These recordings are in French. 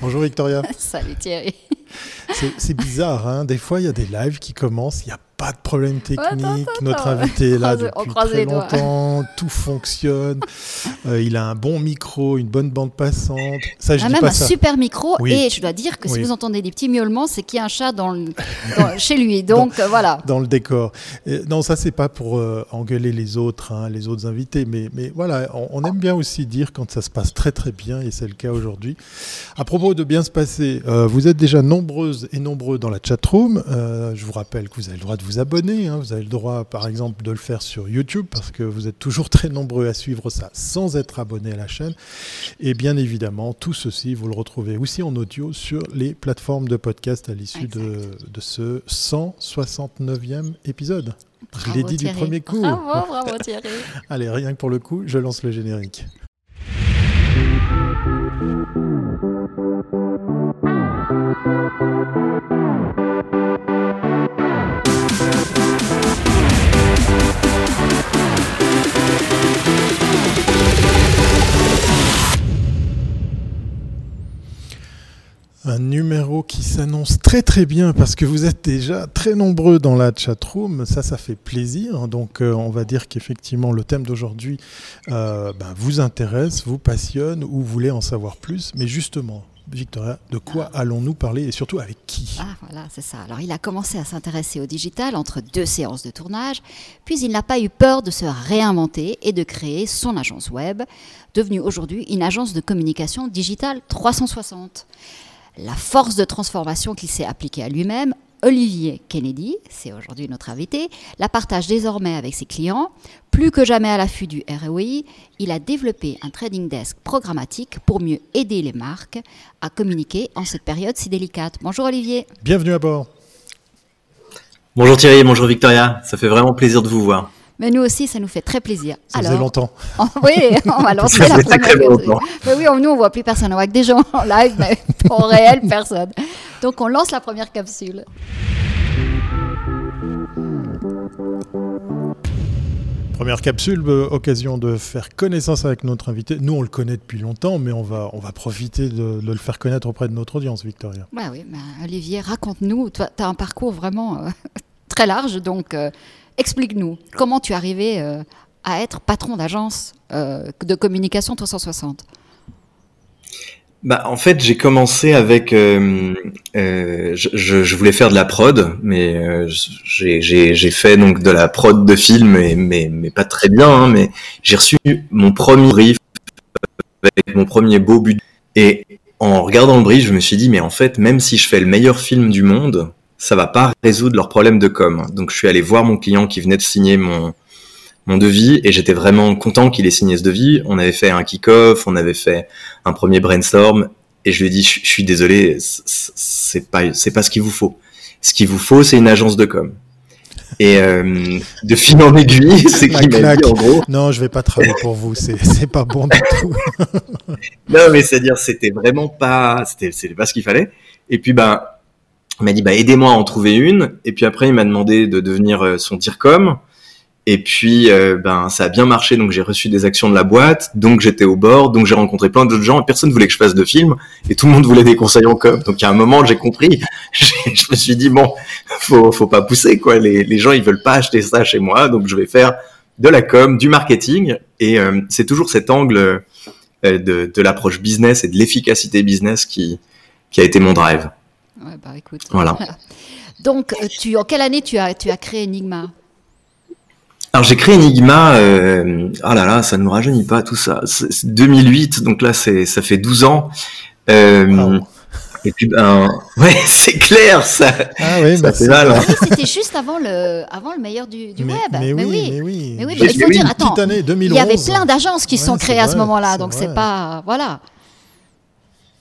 Bonjour Victoria. Salut Thierry. C'est bizarre, hein des fois il y a des lives qui commencent, il y a pas de problème technique. Notre invité est là depuis très longtemps, tout fonctionne. Euh, il a un bon micro, une bonne bande passante. Ça, je ah, même un super micro. Et je dois dire que si vous entendez des petits miaulements, c'est qu'il y a un chat dans chez lui. Donc euh, voilà. Dans le décor. non, ça c'est pas pour euh, engueuler les autres, hein, les autres invités, mais, mais voilà, on, aime bien aussi dire quand ça se passe très très bien, et c'est le cas aujourd'hui. À propos de bien se passer, vous êtes déjà nombreuses et nombreux dans la chatroom. je vous rappelle que vous avez le droit de vous abonner. Hein. Vous avez le droit, par exemple, de le faire sur YouTube parce que vous êtes toujours très nombreux à suivre ça sans être abonné à la chaîne. Et bien évidemment, tout ceci, vous le retrouvez aussi en audio sur les plateformes de podcast à l'issue de, de, ce 169e épisode. je l'ai dit du premier coup. Bravo, bravo Thierry. Allez, rien que pour le coup, je lance le générique. Un numéro qui s'annonce très très bien parce que vous êtes déjà très nombreux dans la chatroom. Ça, ça fait plaisir. Donc, euh, on va dire qu'effectivement, le thème d'aujourd'hui euh, ben, vous intéresse, vous passionne ou vous voulez en savoir plus. Mais justement, Victoria, de quoi ah. allons-nous parler et surtout avec qui? Ah voilà, c'est ça. Alors il a commencé à s'intéresser au digital entre deux séances de tournage, puis il n'a pas eu peur de se réinventer et de créer son agence web, devenue aujourd'hui une agence de communication digitale 360 la force de transformation qu'il s'est appliquée à lui-même, Olivier Kennedy, c'est aujourd'hui notre invité, la partage désormais avec ses clients. Plus que jamais à l'affût du ROI, il a développé un trading desk programmatique pour mieux aider les marques à communiquer en cette période si délicate. Bonjour Olivier. Bienvenue à bord. Bonjour Thierry, bonjour Victoria, ça fait vraiment plaisir de vous voir. Mais nous aussi, ça nous fait très plaisir. Ça faisait longtemps. oui, on va lancer la première. Mais oui, nous, on voit plus personne. On voit que des gens en live, mais en réel, personne. Donc, on lance la première capsule. Première capsule, euh, occasion de faire connaissance avec notre invité. Nous, on le connaît depuis longtemps, mais on va, on va profiter de, le faire connaître auprès de notre audience, Victoria. Bah oui, bah, Olivier, raconte-nous. Tu as un parcours vraiment euh, très large, donc euh, Explique-nous, comment tu es arrivé euh, à être patron d'agence euh, de communication 360 bah, en fait, j'ai commencé avec, euh, je, voulais faire de la prod, mais j'ai fait donc de la prod de film, mais, mais, pas très bien. Hein, mais j'ai reçu mon premier brief avec mon premier beau but. Et en regardant le brief, je me suis dit, mais en fait, même si je fais le meilleur film du monde, ça va pas résoudre leurs problèmes de com. Donc je suis allé voir mon client qui venait de signer mon mon devis et j'étais vraiment content qu'il ait signé ce devis. On avait fait un kick-off, on avait fait un premier brainstorm et je lui ai dit je, suis désolé, c'est pas c'est pas ce qu'il vous faut. Ce qu'il vous faut, c'est une agence de com. Et euh, de fil en aiguille, c'est qu'il m'a dit en gros. Non, je vais pas travailler pour vous, c'est pas bon du tout. non, mais c'est à dire c'était vraiment pas c'était c'était pas ce qu'il fallait. Et puis ben il m'a dit bah aidez-moi à en trouver une. Et puis après il m'a demandé de devenir euh, son tircom et puis euh, ben ça a bien marché. Donc j'ai reçu des actions de la boîte. Donc j'étais au bord. Donc j'ai rencontré plein d'autres gens. Et personne voulait que je fasse de film. Et tout le monde voulait des conseils en com. Donc a un moment j'ai compris. Je me suis dit bon faut faut pas pousser quoi. Les, les gens ils veulent pas acheter ça chez moi. Donc je vais faire de la com du marketing. Et euh, c'est toujours cet angle de, de l'approche business et de l'efficacité business qui qui a été mon drive Ouais, bah écoute. Voilà. Donc, euh, tu, en quelle année tu as, tu as créé Enigma? Alors j'ai créé Enigma, euh, ah là là, ça ne nous rajeunit pas tout ça. C'est 2008, donc là c'est ça fait 12 ans. Euh, Et puis ben ouais, c'est clair ça. Ah oui, ça bah, fait mal. Hein. C'était juste avant le avant le meilleur du, du mais, web. Mais, oui, mais oui. Mais oui, mais il faut dire attends. Année, 2011. Il y avait plein d'agences qui ouais, sont créées à ce moment-là, donc c'est pas voilà.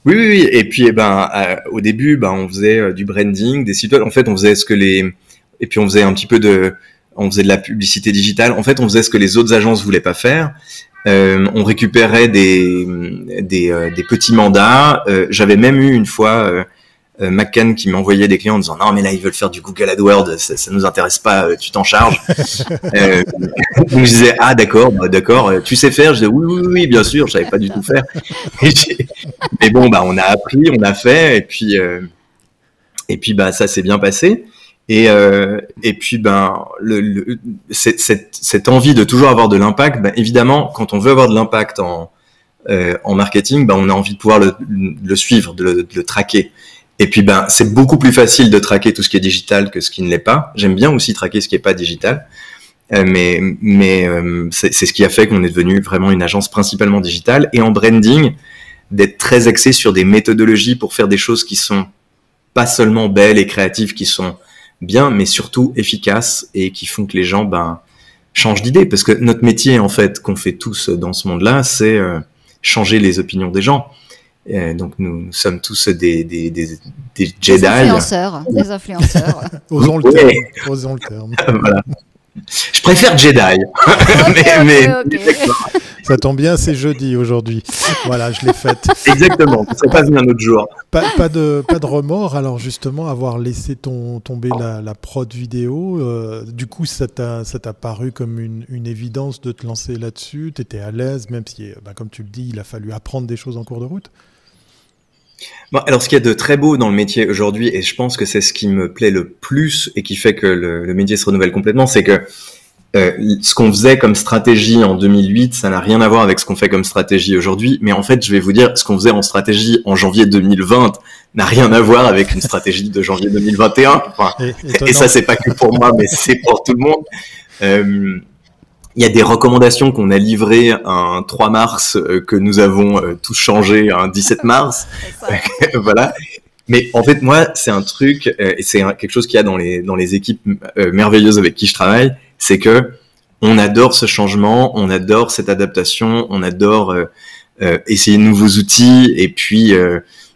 Oui, oui, oui. Et puis, eh ben, euh, au début, ben, on faisait euh, du branding, des sites web. En fait, on faisait ce que les, et puis on faisait un petit peu de, on faisait de la publicité digitale. En fait, on faisait ce que les autres agences voulaient pas faire. Euh, on récupérait des, des, des petits mandats. J'avais même eu une fois euh, McCann qui m'envoyait des clients en disant non mais là ils veulent faire du Google AdWords, ça, ça nous intéresse pas, tu t'en charges. euh, je disais ah d'accord, bah, d'accord, tu sais faire Je disais oui oui oui bien sûr, je savais pas du tout faire. mais bon bah on a appris, on a fait et puis et puis bah ça s'est bien passé. Et, euh, et puis, ben, le, le cette, cette, envie de toujours avoir de l'impact, ben, évidemment, quand on veut avoir de l'impact en, euh, en marketing, ben, on a envie de pouvoir le, le suivre, de le, de le, traquer. Et puis, ben, c'est beaucoup plus facile de traquer tout ce qui est digital que ce qui ne l'est pas. J'aime bien aussi traquer ce qui n'est pas digital. Euh, mais mais euh, c'est ce qui a fait qu'on est devenu vraiment une agence principalement digitale et en branding, d'être très axé sur des méthodologies pour faire des choses qui sont pas seulement belles et créatives, qui sont bien, mais surtout efficaces et qui font que les gens ben, changent d'idée. Parce que notre métier, en fait, qu'on fait tous dans ce monde-là, c'est euh, changer les opinions des gens. Donc nous, sommes tous des, des, des, des Jedi. Des influenceurs. Des influenceurs. osons, le terme, osons le terme. voilà. Je préfère Jedi. mais, mais, ça tombe bien, c'est jeudi aujourd'hui. Voilà, je l'ai faite. Exactement, ça passe un autre jour. Pas, de, pas de remords, alors justement, avoir laissé ton, tomber la, prod vidéo, euh, du coup, ça t'a paru comme une, une, évidence de te lancer là-dessus? Tu étais à l'aise, même si, bah, comme tu le dis, il a fallu apprendre des choses en cours de route? Bon, alors, ce qu'il y a de très beau dans le métier aujourd'hui, et je pense que c'est ce qui me plaît le plus et qui fait que le, le métier se renouvelle complètement, c'est que euh, ce qu'on faisait comme stratégie en 2008, ça n'a rien à voir avec ce qu'on fait comme stratégie aujourd'hui. Mais en fait, je vais vous dire, ce qu'on faisait en stratégie en janvier 2020 n'a rien à voir avec une stratégie de janvier 2021. Enfin, et, ça, c'est pas que pour moi, mais c'est pour tout le monde. Euh, il y a des recommandations qu'on a livrées un 3 mars euh, que nous avons euh, tous changé un 17 mars. voilà. Mais en fait, moi, c'est un truc, euh, et c'est quelque chose qu'il y a dans les, dans les équipes merveilleuses avec qui je travaille, c'est que on adore ce changement, on adore cette adaptation, on adore essayer de nouveaux outils, et puis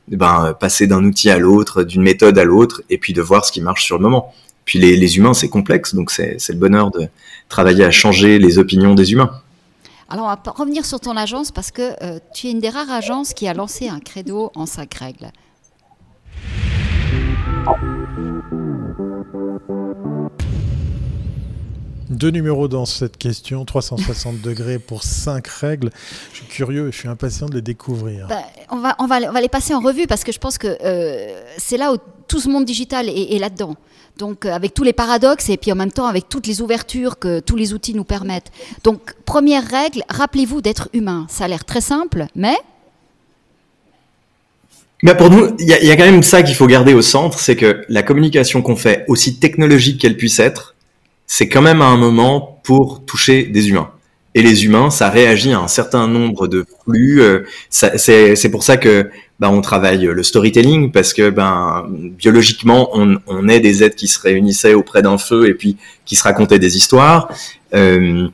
ben, passer d'un outil à l'autre, d'une méthode à l'autre, et puis de voir ce qui marche sur le moment. Puis les, les humains, c'est complexe, donc c'est le bonheur de, travailler à changer les opinions des humains. Alors, on va revenir sur ton agence parce que euh, tu es une des rares agences qui a lancé un credo en cinq règles. Deux numéros dans cette question, 360 degrés pour cinq règles. Je suis curieux, je suis impatient de les découvrir. Ben, on, va, on, va, on, va, les passer en revue parce que je pense que euh, c'est là où tout ce monde digital est, là-dedans. Donc euh, avec tous les paradoxes et puis en même temps avec toutes les ouvertures que tous les outils nous permettent. Donc première règle, rappelez-vous d'être humain. Ça a l'air très simple, mais... Pour nous, il y, y, a quand même ça qu'il faut garder au centre, c'est que la communication qu'on fait, aussi technologique qu'elle puisse être, c'est quand même à un moment pour toucher des humains. Et les humains, ça réagit à un certain nombre de flux. Euh, c'est pour ça que ben, on travaille le storytelling parce que ben biologiquement, on, on est des êtres qui se réunissaient auprès d'un feu et puis qui se racontaient des histoires. Euh,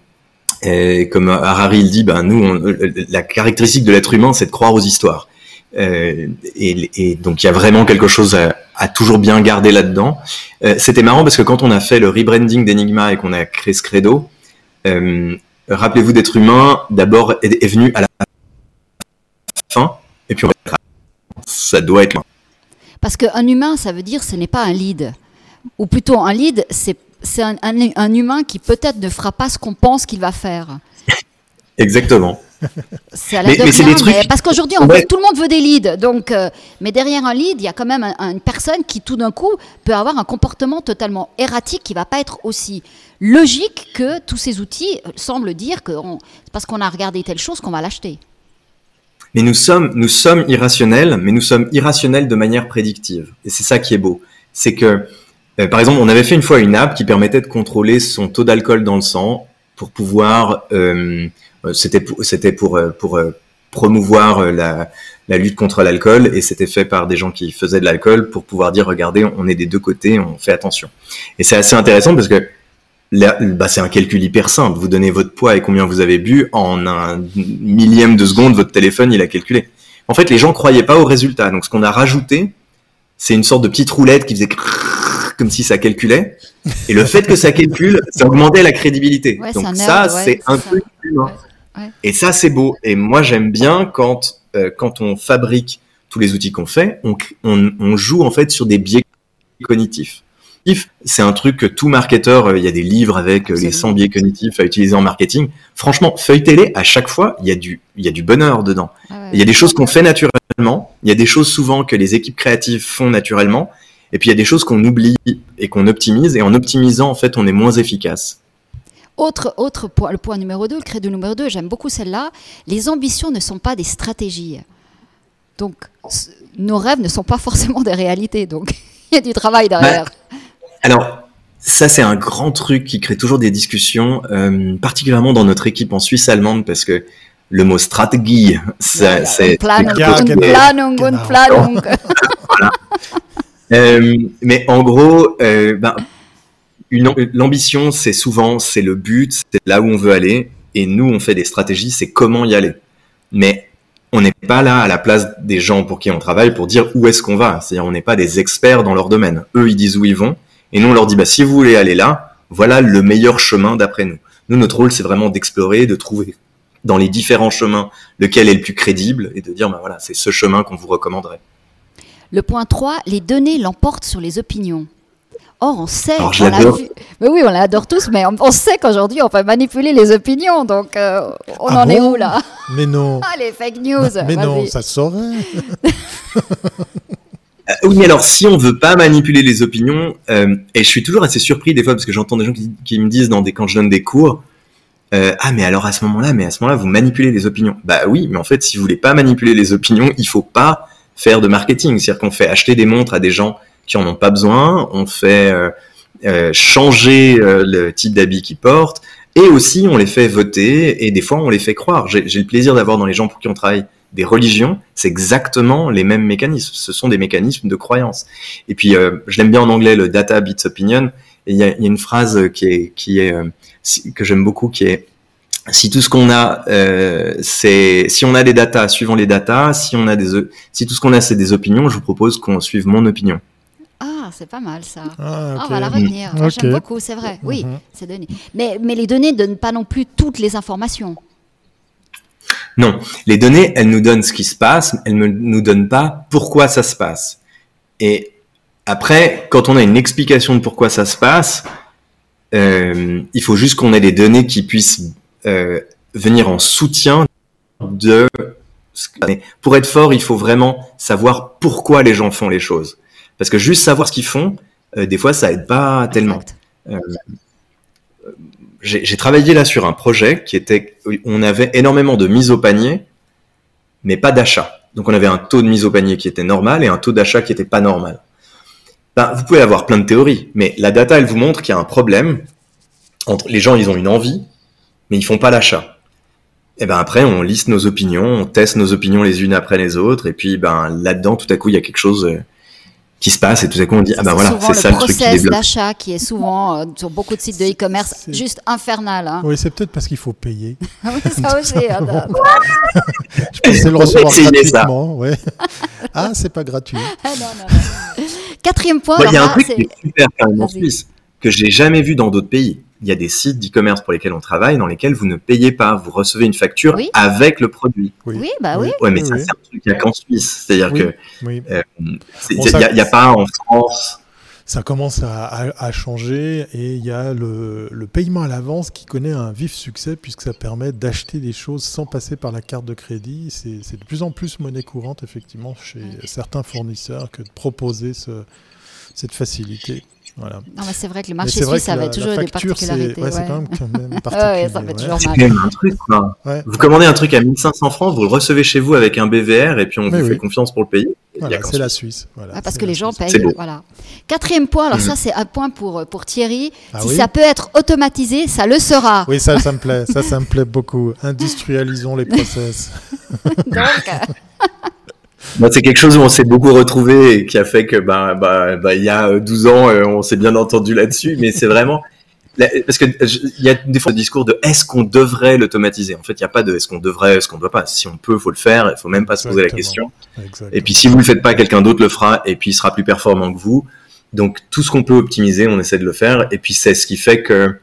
et comme Harari le dit, ben nous, on, la caractéristique de l'être humain, c'est de croire aux histoires. Euh, et, donc il y a vraiment quelque chose à, toujours bien garder là-dedans. Euh, C'était marrant parce que quand on a fait le rebranding d'Enigma et qu'on a créé ce credo, euh, rappelez-vous d'être humain, d'abord est, venu à la fin, et puis ça doit être Parce qu'un humain, ça veut dire ce n'est pas un lead. Ou plutôt un lead, c'est un, un, un, humain qui peut-être ne fera pas ce qu'on pense qu'il va faire. Exactement. C'est à la mais, mais des trucs... parce qu'aujourd'hui, ouais. tout le monde veut des leads. Donc, euh, mais derrière un lead, il y a quand même un, une personne qui, tout d'un coup, peut avoir un comportement totalement erratique qui va pas être aussi logique que tous ces outils semblent dire que parce qu'on a regardé telle chose qu'on va l'acheter. Mais nous sommes, nous sommes irrationnels, mais nous sommes irrationnels de manière prédictive. Et c'est ça qui est beau. C'est que, euh, par exemple, on avait fait une fois une app qui permettait de contrôler son taux d'alcool dans le sang pour pouvoir, euh, c'était pour, c'était pour, euh, pour euh, promouvoir euh, la, la lutte contre l'alcool et c'était fait par des gens qui faisaient de l'alcool pour pouvoir dire regardez on est des deux côtés on fait attention et c'est assez intéressant parce que bah, c'est un calcul hyper simple. Vous donnez votre poids et combien vous avez bu en un millième de seconde, votre téléphone il a calculé. En fait, les gens croyaient pas au résultat. Donc, ce qu'on a rajouté, c'est une sorte de petite roulette qui faisait comme si ça calculait. Et le fait que ça calcule, ça augmentait la crédibilité. Ouais, Donc ça, c'est un truc humain. Et ça, c'est beau. Et moi, j'aime bien quand euh, quand on fabrique tous les outils qu'on fait, on, on, on joue en fait sur des biais cognitifs. C'est un truc que tout marketeur, euh, il y a des livres avec euh, les 100 biais cognitifs à utiliser en marketing. Franchement, feuilletez-les, à chaque fois, il y a du, il y a du bonheur dedans. Ah ouais. Il y a des choses qu'on fait naturellement, il y a des choses souvent que les équipes créatives font naturellement, et puis il y a des choses qu'on oublie et qu'on optimise, et en optimisant, en fait, on est moins efficace. Autre, autre point, le point numéro 2, le credo numéro 2, j'aime beaucoup celle-là. Les ambitions ne sont pas des stratégies. Donc, nos rêves ne sont pas forcément des réalités. Donc, il y a du travail derrière. Alors, ça, c'est un grand truc qui crée toujours des discussions, euh, particulièrement dans notre équipe en Suisse allemande, parce que le mot stratégie, ça, c'est. Euh, mais en gros, euh, ben, l'ambition, c'est souvent, c'est le but, c'est là où on veut aller, et nous, on fait des stratégies, c'est comment y aller. Mais on n'est pas là à la place des gens pour qui on travaille pour dire où est-ce qu'on va. C'est-à-dire, on n'est pas des experts dans leur domaine. Eux, ils disent où ils vont, et nous, on leur dit, bah, si vous voulez aller là, voilà le meilleur chemin d'après nous. Nous, notre rôle, c'est vraiment d'explorer, de trouver dans les différents chemins lequel est le plus crédible, et de dire, bah, voilà, c'est ce chemin qu'on vous recommanderait. Le point 3, les données l'emportent sur les opinions. Or, on sait, Alors, on a l'adore. vu- mais oui, on l'adore tous, mais on, on sait qu'aujourd'hui, on peut manipuler les opinions. Donc, euh, on Ah en est où là? Mais non. Ah, les fake news Mais non, ça se saurait. Euh, oui, mais alors si on veut pas manipuler les opinions, euh, et je suis toujours assez surpris des fois parce que j'entends des gens qui, me disent dans des, quand je donne des cours, euh, ah mais alors à ce moment-là, mais à ce moment-là vous manipulez les opinions. Bah oui, mais en fait si vous voulez pas manipuler les opinions, il faut pas faire de marketing, c'est-à-dire qu'on fait acheter des montres à des gens qui en ont pas besoin, on fait changer le type d'habit qu'ils portent, et aussi on les fait voter et des fois on les fait croire. J'ai le plaisir d'avoir dans les gens pour qui on travaille des religions, c'est exactement les mêmes mécanismes. Ce sont des mécanismes de croyance. Et puis, euh, je l'aime bien en anglais, le data beats opinion. Et il y a, il y a une phrase qui est, qui est euh, si- que j'aime beaucoup, qui est si tout ce qu'on a, euh, c'est si on a des datas, suivons les datas. Si on a des, si tout ce qu'on a, c'est des opinions, je vous propose qu'on suive mon opinion. Ah, c'est pas mal ça. Ah, Ah, on va la retenir. J'aime beaucoup, c'est vrai. Oui, Mhm. c'est donné. Mais, mais les données ne donnent pas non plus toutes les informations. Non, les données, elles nous donnent ce qui se passe, elles ne nous donnent pas pourquoi ça se passe. Et après, quand on a une explication de pourquoi ça se passe, euh, il faut juste qu'on ait des données qui puissent euh, venir en soutien de. Pour être fort, il faut vraiment savoir pourquoi les gens font les choses. Parce que juste savoir ce qu'ils font, euh, des fois, ça aide pas tellement. J'ai travaillé là sur un projet qui était, on avait énormément de mise au panier, mais pas d'achat. Donc on avait un taux de mise au panier qui était normal et un taux d'achat qui était pas normal. Ben, vous pouvez avoir plein de théories, mais la data, elle vous montre qu'il y a un problème entre les gens, ils ont une envie, mais ils font pas l'achat. Et ben après, on liste nos opinions, on teste nos opinions les unes après les autres, et puis ben là-dedans, tout à coup, il y a quelque chose euh, qui se passe, et tout à coup, on dit ah ben voilà, c'est ça le truc qui débloque. d'achat qui est souvent euh, sur beaucoup de sites de e-commerce juste infernal. Hein. Oui, c'est peut-être parce qu'il faut payer. ça aussi. de- Je pensais le recevoir gratuitement. Ouais. Ah, c'est pas gratuit. Ah, non, non, non. Quatrième point, Il y a un là, truc qui est super quand même en. Suisse, que j'ai jamais vu dans d'autres pays. Il y a des sites d'e-commerce pour lesquels on travaille, dans lesquels vous ne payez pas. Vous recevez une facture Oui. avec le produit. Oui, bah oui. Ouais, mais Oui, ça, c'est un truc qu'il n'y a qu'en Suisse. C'est-à-dire Oui. que il ça- n'y a, il y a pas en France. Ça commence à, à- à changer et il y a le, le paiement à l'avance qui connaît un vif succès puisque ça permet d'acheter des choses sans passer par la carte de crédit. C'est c'est de plus en plus monnaie courante effectivement chez certains fournisseurs que de proposer ce- cette facilité. Voilà. Non, mais c'est vrai que le marché suisse avait la- toujours la des facture, particularités. ouais, quand même, quand même Ouais, particulier. ça fait ouais. toujours mal. un truc, quoi. Ouais. Vous commandez un truc à 1500 francs, vous le recevez chez vous avec un BVR et puis on Mais vous oui. fait confiance pour le payer. Voilà, c'est la Suisse. Voilà, Ouais, parce que les gens Suisse. payent. C'est beau. Voilà. Quatrième point, alors Mhm. ça c'est un point pour, pour Thierry. Ah si oui ça peut être automatisé, ça le sera. Oui, ça, ça me plaît. Ça, ça me plaît beaucoup. Industrialisons les process. Donc, Moi, c'est quelque chose où on s'est beaucoup retrouvé et qui a fait que, bah, bah, bah, il y a euh, 12 ans, euh, on s'est bien entendu là-dessus, mais c'est vraiment, parce que il y a des fois le discours de est-ce qu'on devrait l'automatiser? En fait, il n'y a pas de est-ce qu'on devrait, est-ce qu'on ne doit pas. Si on peut, faut le faire. Il faut même pas se poser la question. Et puis, si vous le faites pas, quelqu'un d'autre le fera et puis il sera plus performant que vous. Donc, tout ce qu'on peut optimiser, on essaie de le faire. Et puis, c'est ce qui fait que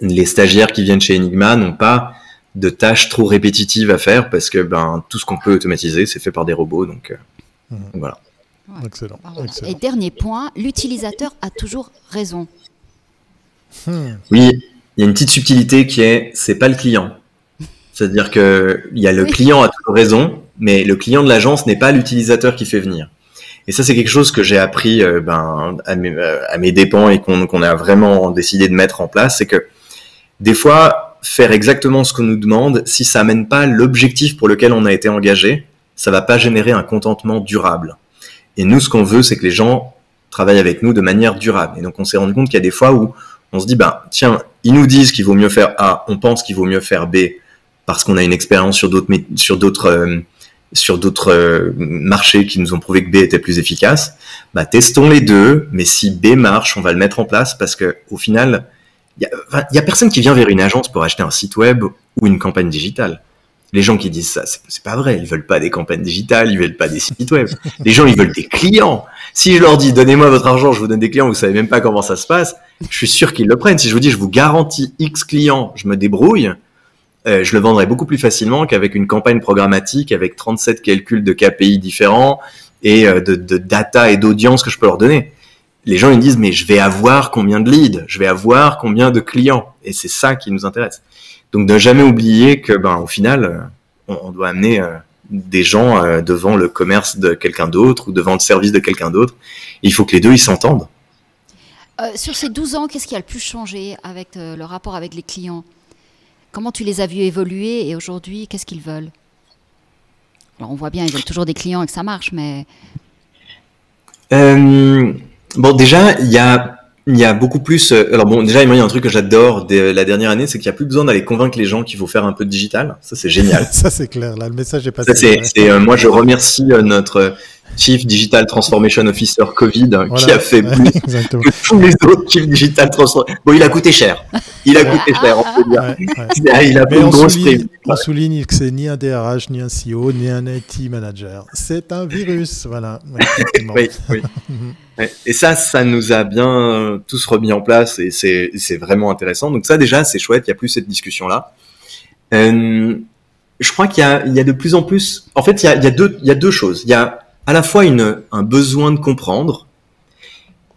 les stagiaires qui viennent chez Enigma n'ont pas de tâches trop répétitives à faire parce que ben tout ce qu'on peut automatiser, c'est fait par des robots. Donc, euh, voilà. Excellent. Ah, voilà. excellent. Et dernier point, l'utilisateur a toujours raison. Hmm. Oui, il y a une petite subtilité qui est, c'est pas le client. C'est-à-dire que il y a le Oui. client a toujours raison, mais le client de l'agence n'est pas l'utilisateur qui fait venir. Et ça, c'est quelque chose que j'ai appris euh, ben, à, mes, euh, à mes dépens et qu'on qu'on a vraiment décidé de mettre en place, c'est que des fois, faire exactement ce qu'on nous demande, si ça amène pas l'objectif pour lequel on a été engagé, ça va pas générer un contentement durable. Et nous, ce qu'on veut, c'est que les gens travaillent avec nous de manière durable. Et donc, on s'est rendu compte qu'il y a des fois où on se dit, ben, tiens, ils nous disent qu'il vaut mieux faire A, on pense qu'il vaut mieux faire B, parce qu'on a une expérience sur d'autres, sur d'autres, euh, sur d'autres euh, marchés qui nous ont prouvé que B était plus efficace. Bah, testons les deux, mais si B marche, on va le mettre en place parce que, au final, il y a, personne qui vient vers une agence pour acheter un site web ou une campagne digitale. Les gens qui disent ça, c'est pas vrai. Ils veulent pas des campagnes digitales, ils veulent pas des sites web. Les gens, ils veulent des clients. Si je leur dis, donnez-moi votre argent, je vous donne des clients, vous savez même pas comment ça se passe, je suis sûr qu'ils le prennent. Si je vous dis, je vous garantis X clients, je me débrouille, euh, je le vendrai beaucoup plus facilement qu'avec une campagne programmatique avec 37 calculs de KPI différents et euh, de data et d'audience que je peux leur donner. Les gens ils disent mais je vais avoir combien de leads, je vais avoir combien de clients et c'est ça qui nous intéresse. Donc ne jamais oublier que ben au final euh, on, on doit amener euh, des gens euh, devant le commerce de quelqu'un d'autre ou devant le service de quelqu'un d'autre. Il faut que les deux ils s'entendent. Euh, sur ces 12 ans, qu'est-ce qui a le plus changé avec le rapport avec les clients? Comment tu les as vus évoluer et aujourd'hui, qu'est-ce qu'ils veulent? Alors, on voit bien, ils veulent toujours des clients et que ça marche, mais bon, déjà, il y a, il y a beaucoup plus. euh, Alors bon, déjà, il y a un truc que j'adore de la dernière année, c'est qu'il n'y a plus besoin d'aller convaincre les gens qu'il faut faire un peu de digital. Ça, c'est génial. Ça, c'est clair. Là, le message est passé. Ça, c'est, Ouais. c'est, euh, moi, je remercie euh, notre Chief Digital Transformation Officer Covid qui a fait plus Exactement. que tous les autres Chief Digital Transformation. Bon, il a coûté cher. Il a coûté cher, on peut dire. Ouais, ouais. Il a Mais une grosse souligne, prime. on souligne que c'est ni un DRH, ni un CEO, ni un IT manager. C'est un virus. Voilà. Oui, oui. Et ça, ça nous a bien euh, tous remis en place et c'est vraiment intéressant. Donc ça déjà, c'est chouette. Il y a plus cette discussion là. Euh, je crois qu'il y a, il y a de plus en plus. En fait, il y a, il y a deux, il y a deux choses. Il y a à la fois une, un besoin de comprendre,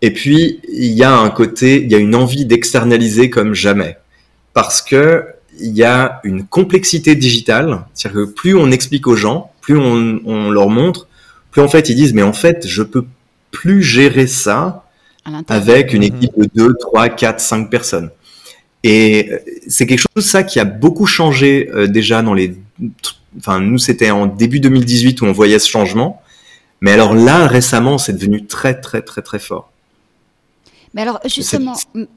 et puis il y a un côté, il y a une envie d'externaliser comme jamais, parce que il y a une complexité digitale. C'est-à-dire que plus on explique aux gens, plus on, on leur montre, plus en fait ils disent mais en fait je peux plus gérer ça avec une Mhm. équipe de 2, 3, 4, 5 personnes. Et euh, c'est quelque chose ça qui a beaucoup changé euh, déjà dans les enfin nous c'était en début 2018 où on voyait ce changement. Mais alors là récemment, c'est devenu très très très très fort. Mais alors justement,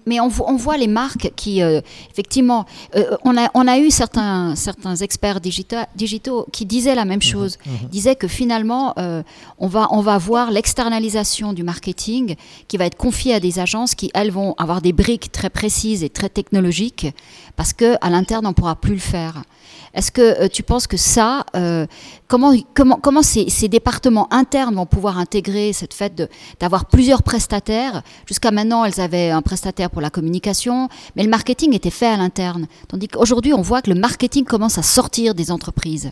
mais on, vo- on voit les marques qui, euh, effectivement, euh, on, a, on a eu certains, certains experts digita- digitaux qui disaient la même chose, disaient que finalement, euh, on, va, on va voir l'externalisation du marketing qui va être confiée à des agences qui, elles, vont avoir des briques très précises et très technologiques parce qu'à l'interne, on ne pourra plus le faire. Est-ce que euh, tu penses que ça, euh, comment, ces, départements internes vont pouvoir intégrer cette fait de- d'avoir plusieurs prestataires? Jusqu'à maintenant, elles avaient un prestataire pour la communication, mais le marketing était fait à l'interne. Tandis qu'aujourd'hui, on voit que le marketing commence à sortir des entreprises.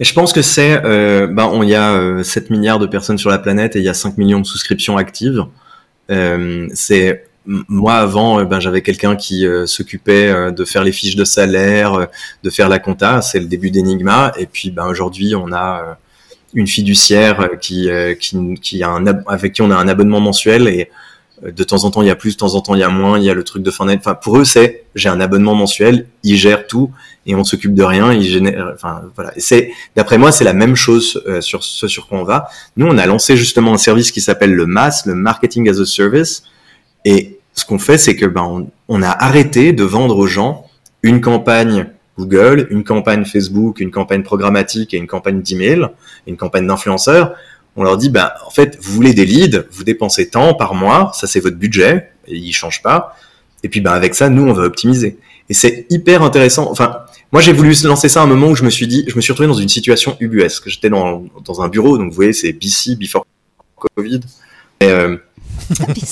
Je pense que c'est, euh, ben, on y a euh, 7 milliards de personnes sur la planète et il y a 5 millions de souscriptions actives. Euh, c'est moi avant, euh, ben, j'avais quelqu'un qui euh, s'occupait euh, de faire les fiches de salaire, euh, de faire la compta. C'est le début d'Enigma. Et puis, ben, aujourd'hui, on a une fiduciaire qui, qui, qui a un, avec qui on a un abonnement mensuel et de temps en temps il y a plus, de temps en temps il y a moins. Il y a le truc de fin d'année. Enfin, pour eux, c'est j'ai un abonnement mensuel, ils gèrent tout et on s'occupe de rien. Ils génèrent, enfin voilà. C'est d'après moi, c'est la même chose sur ce sur quoi on va. Nous, on a lancé justement un service qui s'appelle le MAS, le Marketing as a Service. Et ce qu'on fait, c'est que ben on, on a arrêté de vendre aux gens une campagne Google, une campagne Facebook, une campagne programmatique et une campagne d'email, une campagne d'influenceurs. On leur dit, ben, en fait, vous voulez des leads, vous dépensez tant par mois, ça c'est votre budget, et il change pas. Et puis, ben, avec ça, nous, on va optimiser. Et c'est hyper intéressant. Enfin, moi, j'ai voulu lancer ça à un moment où je me suis dit, je me suis retrouvé dans une situation ubuesque. J'étais dans, dans un bureau, donc vous voyez, c'est BC, before Covid. Et, euh,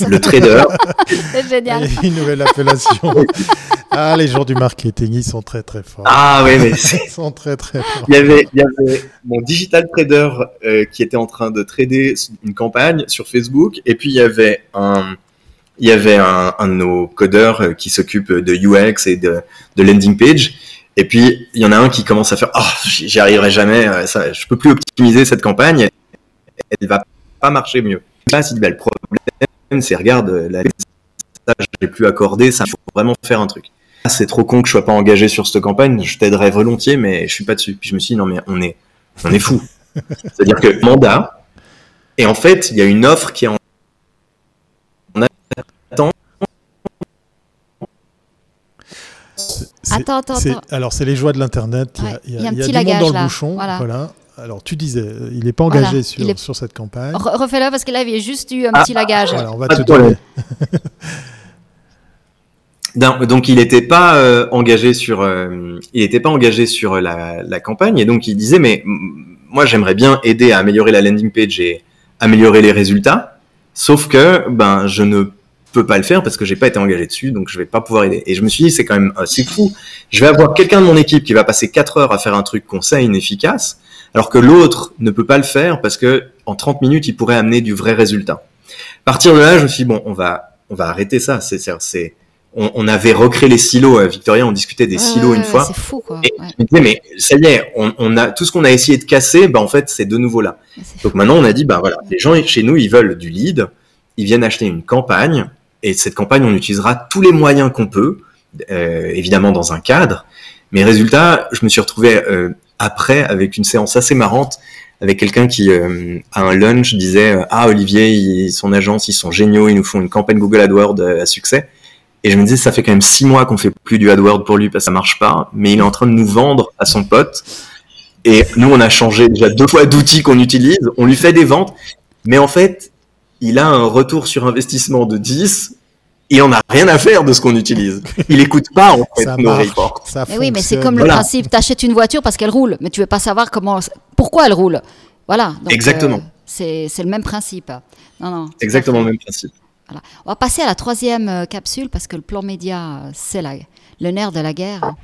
le trader, C'est génial. Une nouvelle appellation. Ah, les gens du marketing, ils sont très très forts. Ah oui, mais Ils sont très très forts. il y avait, il y avait mon digital trader euh, qui était en train de trader une campagne sur Facebook, et puis il y avait un, il y avait un, un de nos codeurs euh, qui s'occupe de UX et de, de landing page. Et puis il y en a un qui commence à faire, oh, j'y arriverai jamais, euh, ça, je peux plus optimiser cette campagne, elle va pas marcher mieux. Là, il c'est regarde, euh, la message j'ai plus accordé, ça il faut vraiment faire un truc. Ah, c'est trop con que je sois pas engagé sur cette campagne, je t'aiderais volontiers, mais je suis pas dessus. Puis je me suis dit, non, mais on est, on est fou. C'est-à-dire que mandat, et en fait, il y a une offre qui est en attend. Attends, attends, attends. Alors, c'est les joies de l'Internet. Il y a, Ouais, il y a- il y a un il y a petit du monde lagage, dans le là. bouchon. Voilà. Alors, tu disais, euh, il n'est pas engagé Voilà, sur, est- sur cette campagne. Re- Refais-le parce que là, il y a juste eu un Ah, petit lagage. Voilà, on va Pas te donner. Non, donc il n'était pas euh, engagé sur, euh, il était pas engagé sur la, la campagne, et donc il disait, mais moi j'aimerais bien aider à améliorer la landing page et améliorer les résultats, sauf que ben je ne peux pas le faire parce que j'ai pas été engagé dessus, donc je vais pas pouvoir aider. Et je me suis dit, c'est quand même assez fou. Je vais avoir quelqu'un de mon équipe qui va passer 4 heures à faire un truc qu'on sait inefficace, alors que l'autre ne peut pas le faire parce que en 30 minutes, il pourrait amener du vrai résultat. À partir de là, je me suis dit, bon, on va, on va arrêter ça. C'est, c'est, on, on avait recréé les silos, euh, Victoria, on discutait des Ouais, silos ouais, une ouais, fois. C'est fou, quoi. Et Ouais, je me disais, mais ça y est, on, on a tout ce qu'on a essayé de casser, bah en fait, c'est de nouveau là. fou. Donc maintenant, on a dit, bah voilà, les gens chez nous, ils veulent du lead, ils viennent acheter une campagne, et cette campagne, on utilisera tous les moyens qu'on peut, euh, évidemment dans un cadre. Mais résultat, je me suis retrouvé euh, après avec une séance assez marrante avec quelqu'un qui euh, à un lunch disait euh, ah Olivier, son agence, ils sont géniaux, ils nous font une campagne Google AdWords euh, à succès. Et je me disais, ça fait quand même six mois qu'on fait plus du AdWords pour lui parce que ça marche pas, mais il est en train de nous vendre à son pote. Et nous, on a changé déjà deux fois d'outils qu'on utilise, on lui fait des ventes, mais en fait, il a un retour sur investissement de 10 et on n'a rien à faire de ce qu'on utilise. Il écoute pas, en fait, Ça nos marche. reports. Ça Mais oui, mais c'est comme le Voilà. principe, t'achètes une voiture parce qu'elle roule, mais tu veux pas savoir comment, pourquoi elle roule. Voilà. Donc, Exactement. euh, c'est c'est le même principe. Non, non. Exactement le même principe. Voilà. On va passer à la troisième euh, capsule parce que le plan média, euh, c'est la- le nerf de la guerre.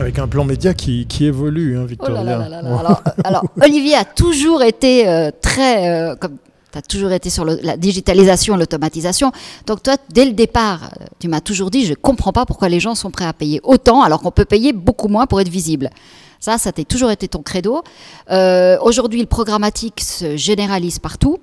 Avec un plan média qui, qui évolue, hein, Oh Victoria. là là là là là. Ouais. Alors, alors, Olivier a toujours été euh, très. euh, comme tu as toujours été sur la digitalisation, l'automatisation. Donc, toi, dès le départ, euh, tu m'as toujours dit je ne comprends pas pourquoi les gens sont prêts à payer autant alors qu'on peut payer beaucoup moins pour être visible. Ça, ça t'a toujours été ton credo. Euh, Aujourd'hui, le programmatique se généralise partout.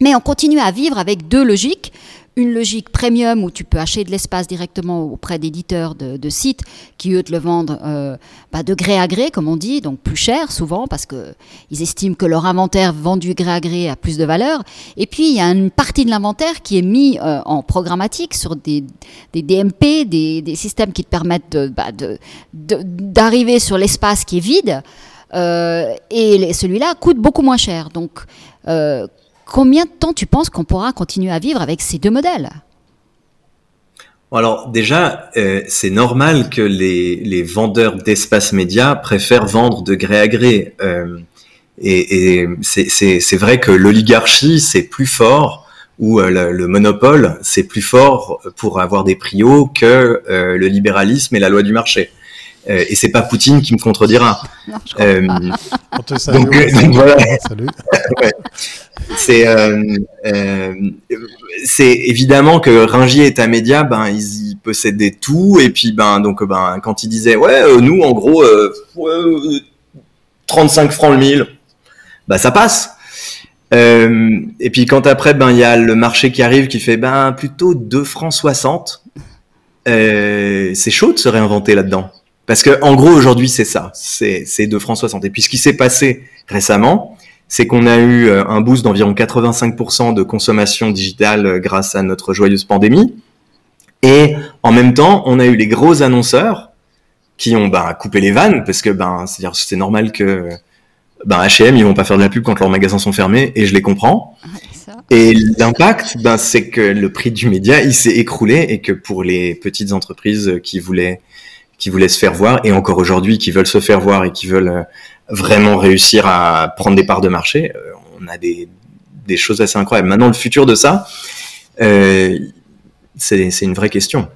Mais on continue à vivre avec deux logiques. Une logique premium où tu peux acheter de l'espace directement auprès d'éditeurs de, sites qui, eux, te le vendent euh, bah, de gré à gré, comme on dit, donc plus cher souvent parce qu'ils estiment que leur inventaire vendu gré à gré a plus de valeur. Et puis, il y a une partie de l'inventaire qui est mis euh, en programmatique sur des, DMP, des, systèmes qui te permettent bah, d'arriver sur l'espace qui est vide. Euh, et celui-là coûte beaucoup moins cher. Donc, euh, combien de temps tu penses qu'on pourra continuer à vivre avec ces deux modèles? Alors déjà, euh, c'est normal que les, vendeurs d'espace média préfèrent vendre de gré à gré. Euh, et c'est- vrai que l'oligarchie, c'est plus fort, ou euh, le, le monopole, c'est plus fort pour avoir des prix hauts que le libéralisme et la loi du marché. Euh, et c'est pas Poutine qui me contredira. Non, je crois Euh, On te salue. Donc, euh, voilà. C'est euh, euh, c'est évidemment que Ringier et Tamedia ben ils, ils possédaient tout et puis ben donc ben quand ils disaient ouais euh, nous en gros euh, ouais, euh, 35 francs le mille bah ça passe Euh, et puis quand après ben il y a le marché qui arrive qui fait ben plutôt 2 francs 60 euh, c'est chaud de se réinventer là-dedans parce que en gros aujourd'hui c'est ça c'est c'est 2 francs 60 et puis ce qui s'est passé récemment c'est qu'on a eu euh, un boost d'environ 85% de consommation digitale euh, grâce à notre joyeuse pandémie. Et en même temps, on a eu les gros annonceurs qui ont ben, coupé les vannes parce que ben, c'est-à-dire c'est normal que ben, H&M ils vont pas faire de la pub quand leurs magasins sont fermés et je les comprends. ça. Et l'impact, ben, c'est que le prix du média, il s'est écroulé et que pour les petites entreprises qui voulaient, qui voulaient se faire voir, et encore aujourd'hui, qui veulent se faire voir et qui veulent euh, vraiment réussir à prendre des parts de marché, euh, on a des, des choses assez incroyables. Maintenant, le futur de ça, c'est une vraie question.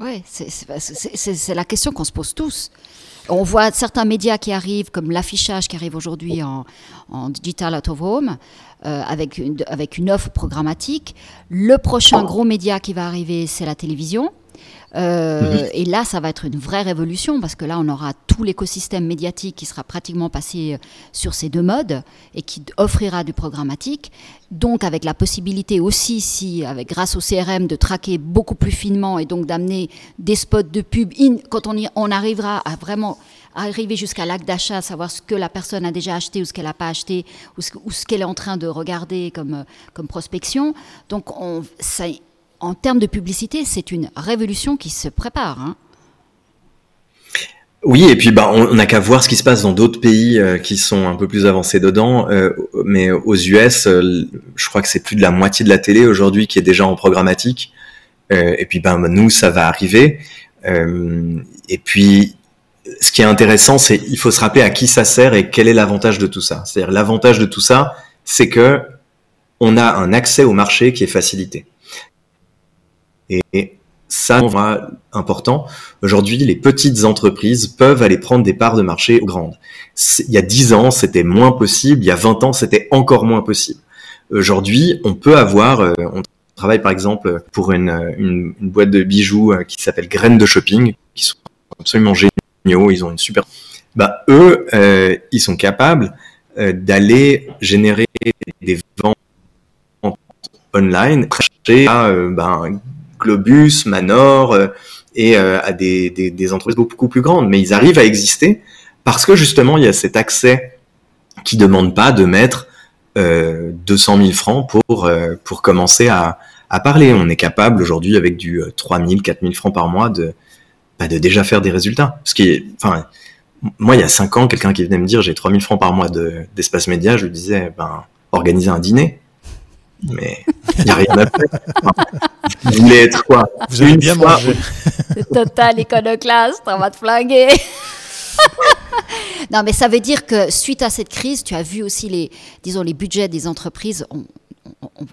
Oui, c'est la question qu'on se pose tous. On voit certains médias qui arrivent, comme l'affichage qui arrive aujourd'hui en, digital out of home, euh, avec, une, avec une offre programmatique. Le prochain gros média qui va arriver, c'est la télévision. Euh, mhm. Et là, ça va être une vraie révolution parce que là, on aura tout l'écosystème médiatique qui sera pratiquement passé euh, sur ces deux modes et qui offrira du programmatique. Donc, avec la possibilité aussi, si, avec, grâce au CRM, de traquer beaucoup plus finement et donc d'amener des spots de pub quand on, y, on arrivera à vraiment arriver jusqu'à l'acte d'achat, savoir ce que la personne a déjà acheté ou ce qu'elle n'a pas acheté ou ce, qu'elle est en train de regarder comme, euh, comme prospection. Donc, on, ça, en termes de publicité, c'est une révolution qui se prépare. Hein. Oui, et puis bah, on n'a qu'à voir ce qui se passe dans d'autres pays euh, qui sont un peu plus avancés dedans. Euh, mais aux US, euh, je crois que c'est plus de la moitié de la télé aujourd'hui qui est déjà en programmatique. et puis ben nous, ça va arriver. et puis, ce qui est intéressant, c'est il faut se rappeler à qui ça sert et quel est l'avantage de tout ça. C'est-à-dire l'avantage de tout ça, c'est que on a un accès au marché qui est facilité. Et ça, c'est important. Aujourd'hui, les petites entreprises peuvent aller prendre des parts de marché aux grandes. Il y a 10 ans, c'était moins possible. Il y a 20 ans, c'était encore moins possible. Aujourd'hui, on peut avoir, euh, on travaille par exemple pour une, une, boîte de bijoux euh, qui s'appelle Graines de Shopping, qui sont absolument géniaux. Ils ont une super. Bah, eux, euh, ils sont capables d'aller générer des ventes online, à ben, Globus, Manor euh, et euh, à des, entreprises beaucoup plus grandes. Mais ils arrivent à exister parce que justement il y a cet accès qui demande pas de mettre euh, 200 000 francs pour euh, pour commencer à, parler. On est capable aujourd'hui avec du 3 000, 4 000 francs par mois de bah, de déjà faire des résultats. Ce qui est, enfin, moi il y a 5 ans, quelqu'un qui venait me dire j'ai 3 000 francs par mois de d'espace média, je lui disais ben organiser un dîner mais il n'y a rien à faire. Vous voulez être quoi? Vous avez bien mangé. C'est total iconoclaste, on va te flinguer. non, mais ça veut dire que suite à cette crise, tu as vu aussi les, disons, les budgets des entreprises ont,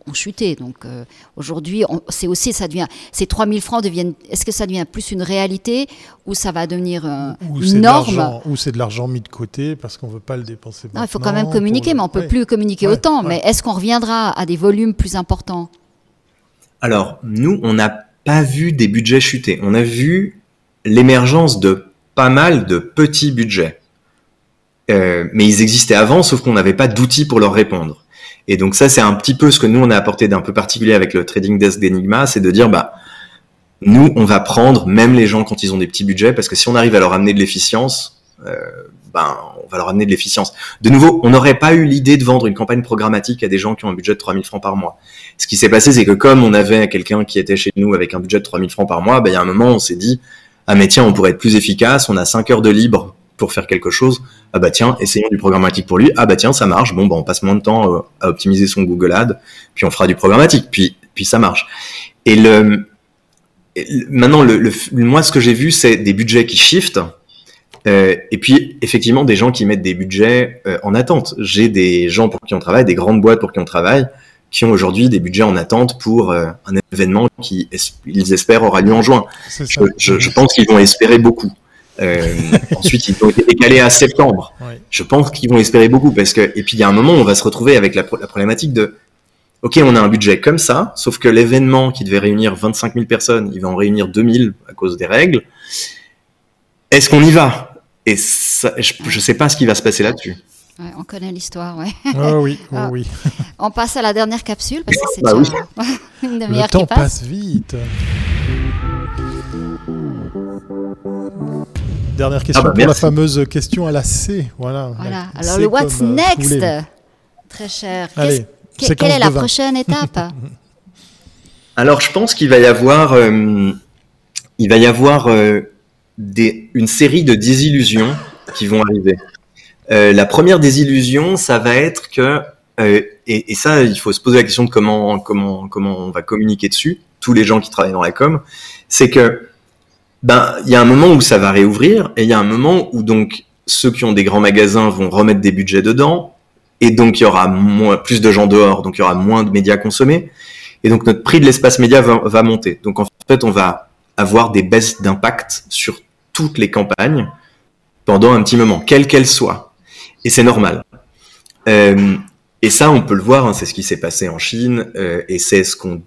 ont, chuté. Donc euh, aujourd'hui, c'est aussi, ça devient, ces 3000 francs deviennent, est-ce que ça devient plus une réalité ou ça va devenir euh, une norme Ou c'est de l'argent mis de côté parce qu'on ne veut pas le dépenser Non, il faut quand même communiquer, mais on ne peut plus communiquer autant. Mais est-ce qu'on reviendra à des volumes plus importants? Alors, nous, on n'a pas vu des budgets chuter. On a vu l'émergence de pas mal de petits budgets. Euh, mais ils existaient avant, sauf qu'on n'avait pas d'outils pour leur répondre. Et donc ça, c'est un petit peu ce que nous, on a apporté d'un peu particulier avec le trading desk d'Enigma, c'est de dire, bah, nous, on va prendre même les gens quand ils ont des petits budgets, parce que si on arrive à leur amener de l'efficience, euh, ben, on va leur amener de l'efficience. De nouveau, on n'aurait pas eu l'idée de vendre une campagne programmatique à des gens qui ont un budget de 3000 francs par mois. Ce qui s'est passé, c'est que comme on avait quelqu'un qui était chez nous avec un budget de 3000 francs par mois, ben, il y a un moment, on s'est dit, ah mais tiens, on pourrait être plus efficace, on a 5 heures de libre pour faire quelque chose. Ah bah tiens, essayons du programmatique pour lui. Ah bah tiens, ça marche. Bon, bah on passe moins de temps euh, à optimiser son Google Ad, puis on fera du programmatique, puis puis ça marche. Et le maintenant, le, moi, ce que j'ai vu, c'est des budgets qui shiftent. Euh, et puis, effectivement, des gens qui mettent des budgets euh, en attente. J'ai des gens pour qui on travaille, des grandes boîtes pour qui on travaille, qui ont aujourd'hui des budgets en attente pour un événement qui, ils espèrent, aura lieu en juin. Je, je, je, pense qu'ils vont espérer beaucoup. Euh, ensuite, ils ont été décalés à septembre. Je pense qu'ils vont espérer beaucoup parce que et puis il y a un moment où on va se retrouver avec la, la, problématique de OK, on a un budget comme ça, sauf que l'événement qui devait réunir 25 000 personnes, il va en réunir 2000 à cause des règles. Est-ce qu'on y va? Et ça, je ne sais pas ce qui va se passer là-dessus. Ouais, on connaît l'histoire, ouais. Oh oui, oh oui. on passe à la dernière capsule parce que c'est bah une demi-heure qui passe. passe vite. Dernière question ah bah, pour la fameuse question à la C. Voilà. voilà. Alors le what's euh, next Très cher. Allez, quelle est la prochaine étape Alors je pense qu'il va y avoir, euh, il va y avoir euh, des, une série de désillusions qui vont arriver. la première désillusion, ça va être que et, et, ça, il faut se poser la question de comment comment comment on va communiquer dessus. Tous les gens qui travaillent dans la com, c'est que ben il y a un moment où ça va réouvrir et il y a un moment où donc ceux qui ont des grands magasins vont remettre des budgets dedans et donc il y aura moins, plus de gens dehors, donc il y aura moins de médias consommés. Et donc notre prix de l'espace média va, monter. Donc en fait, on va avoir des baisses d'impact sur toutes les campagnes pendant un petit moment, quelle qu'elle soit. Et c'est normal. Euh, et ça, on peut le voir, hein, c'est ce qui s'est passé en Chine, euh, et c'est ce qu'on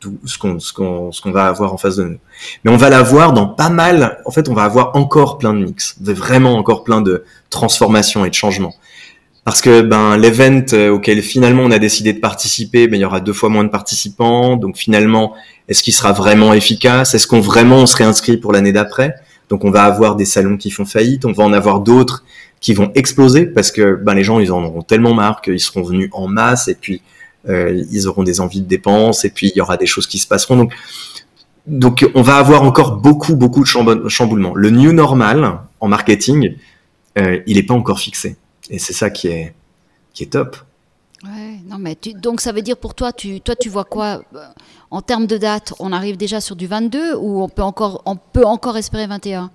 va avoir en face de nous. Mais on va l'avoir dans pas mal. En fait, on va avoir encore plein de mix, vraiment encore plein de transformations et de changements. Parce que ben l'event euh, auquel finalement on a décidé de participer, ben il y aura deux fois moins de participants. Donc finalement, est-ce qu'il sera vraiment efficace? Est-ce qu'on vraiment on serait inscrit pour l'année d'après? Donc on va avoir des salons qui font faillite, on va en avoir d'autres qui vont exploser parce que ben, les gens ils en auront tellement marre qu'ils seront venus en masse et puis euh, ils auront des envies de dépenses et puis il y aura des choses qui se passeront. Donc, donc on va avoir encore beaucoup beaucoup de chamboulements. Le new normal en marketing, euh, il n'est pas encore fixé et c'est ça qui est qui est top. Ouais, non mais tu, donc ça veut dire pour toi, tu, toi tu vois quoi euh, en termes de date On arrive déjà sur du 22 ou on peut encore, on peut encore espérer 21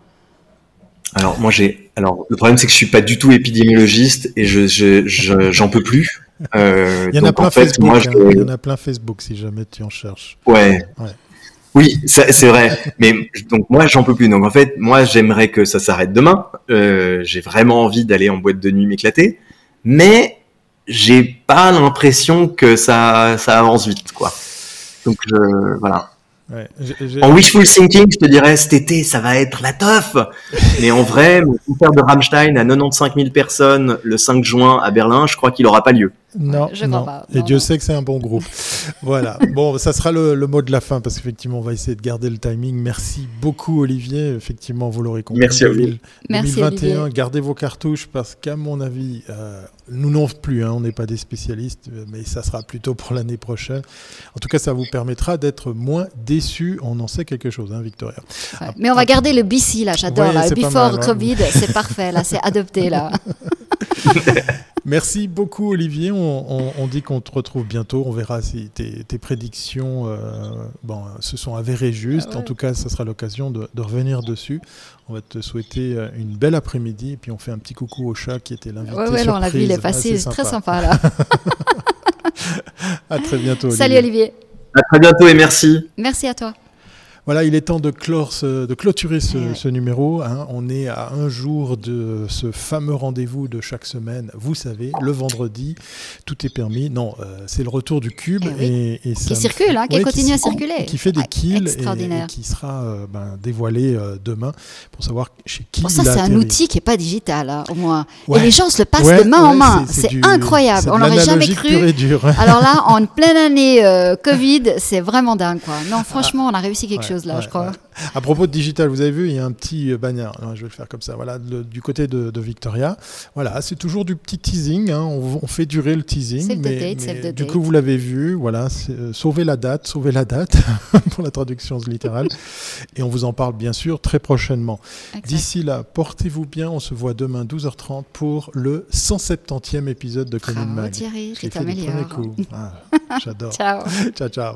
alors moi j'ai alors le problème c'est que je suis pas du tout épidémiologiste et je j'en peux plus. Euh, il y en a plein Facebook. Moi, hein. Il y en a plein Facebook si jamais tu en cherches. Ouais. Oui, c'est vrai. Mais donc moi j'en peux plus. Donc en fait moi j'aimerais que ça s'arrête demain. Euh, j'ai vraiment envie d'aller en boîte de nuit m'éclater, mais j'ai pas l'impression que ça ça avance vite quoi. Donc je voilà. En wishful thinking, je te dirais cet été, ça va être la teuf. Mais en vrai, mon concert de Rammstein à 95 000 personnes le 5 juin à Berlin, je crois qu'il n'aura pas lieu. Non, je non. Pas. Et Dieu sait que c'est un bon groupe. voilà. Bon, ça sera le, mot de la fin parce qu'effectivement, on va essayer de garder le timing. Merci beaucoup, Olivier. Effectivement, vous l'aurez compris. Merci à vous. 2021, gardez vos cartouches parce qu'à mon avis, euh, nous non plus, hein, on n'est pas des spécialistes, mais ça sera plutôt pour l'année prochaine. En tout cas, ça vous permettra d'être moins déçus. On en sait quelque chose, hein, Victoria. mais on va garder le BC là, j'adore. le Before hein. Covid, c'est parfait, là, c'est adopté là. Merci beaucoup Olivier. On, dit qu'on te retrouve bientôt. On verra si tes, prédictions euh, bon, se sont avérées justes. Ah en tout cas, ça sera l'occasion de, revenir dessus. On va te souhaiter euh, une belle après-midi. Et puis on fait un petit coucou au chat qui était l'invité. Oui, ouais, on l'a vu, il est passé. C'est très sympa là. à très bientôt. Olivier. Salut Olivier. À très bientôt et merci. Merci à toi. Voilà, il est temps de, clore de clôturer ce, numéro. Hein. On est à un jour de ce fameux rendez-vous de chaque semaine. Vous savez, le vendredi, tout est permis. Non, euh, c'est le retour du cube. Eh et, qui circule, hein, qui continue à circuler. Qui fait des kills et, qui sera euh, ben, dévoilé euh, demain pour savoir chez qui. ça, c'est un outil qui n'est pas digital, hein, au moins. Et les gens se le passent de main en main. C'est incroyable. On l'aurait jamais cru. Alors là, en pleine année Covid, c'est vraiment dingue. Quoi. Non, ah. franchement, on a réussi quelque chose là, je crois. À propos de digital, vous avez vu, il y a un petit euh, banner. je vais le faire comme ça. Voilà, du côté de, Victoria. Voilà, c'est toujours du petit teasing. Hein. On, fait durer le teasing. mais, du coup, vous l'avez vu. Voilà, euh, sauvez la date, sauvez la date pour la traduction littérale. Et on vous en parle bien sûr très prochainement. D'ici là, portez-vous bien. On se voit demain 12h30 pour le 170e épisode de Commune Mag. Thierry, ah, J'adore. ciao. ciao, ciao.